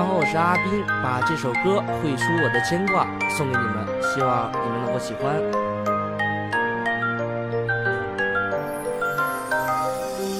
然后我是阿斌，把这首歌《绘出我的牵挂》送给你们，希望你们能够喜欢。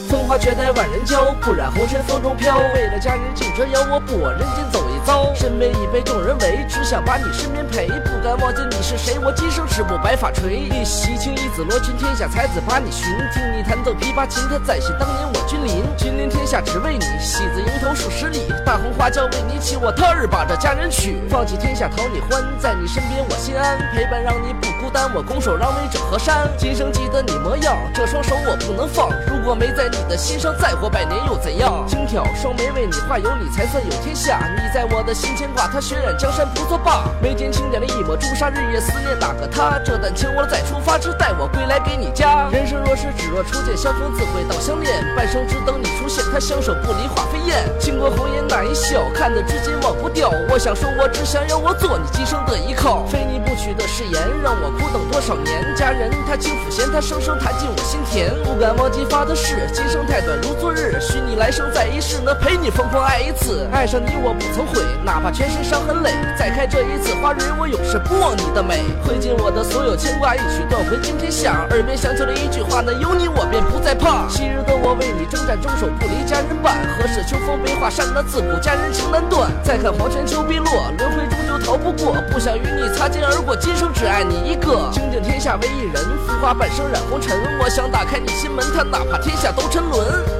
风花绝代万人娇，不染红尘风中飘。为了佳人竞折腰，我不往人间走一遭。身边已被众人围，只想把你身边陪。不敢忘记你是谁，我今生赤部白发垂。一袭青衣紫罗裙，天下才子把你寻。听你弹奏琵琶琴，他再现当年我君临。君临天下只为你，戏子迎头数十里。大红花轿为你起，我他日把这佳人娶。放弃天下讨你欢，在你身边我心安。陪伴让你不孤单，我拱手让位者河山。今生记得你模样，这双手我不能放。如果没在你。的心上再活百年又怎样？轻挑双眉为你画，有你才算有天下。你在我的心牵挂，他血染江山不作罢。眉间轻点了一抹朱砂，日夜思念哪个他？这段情我再出发，只待我归来给你家。人生若是只若初见，相逢自会到相恋。半生只等你出现，他相守不离化飞燕。经过红颜那一笑，看得至今忘不掉。我想说，我只想要我做你今生的依靠。非你不娶的誓言，让我苦等多少年。佳人她轻抚弦，她声声弹进我心田。不敢忘记发的誓，今生太短如昨日。许你来生再一世，能陪你疯狂爱一次。爱上你我不曾悔，哪怕全身伤痕累。再开这一次花蕊，我永世不忘你的美。挥尽我的所有牵挂，一曲断魂惊天下。耳边响起了一句话，那有你我便不再怕。昔日的我为你征战，中守不离家人伴。何事秋风悲画扇，那自古佳人情难断。再看黄泉秋碧落，轮回终究逃不过。不想与你擦肩而过，今生只爱你一个。倾尽天下为一人，浮华半生染红尘。我想打开你心门，他哪怕天下都沉沦。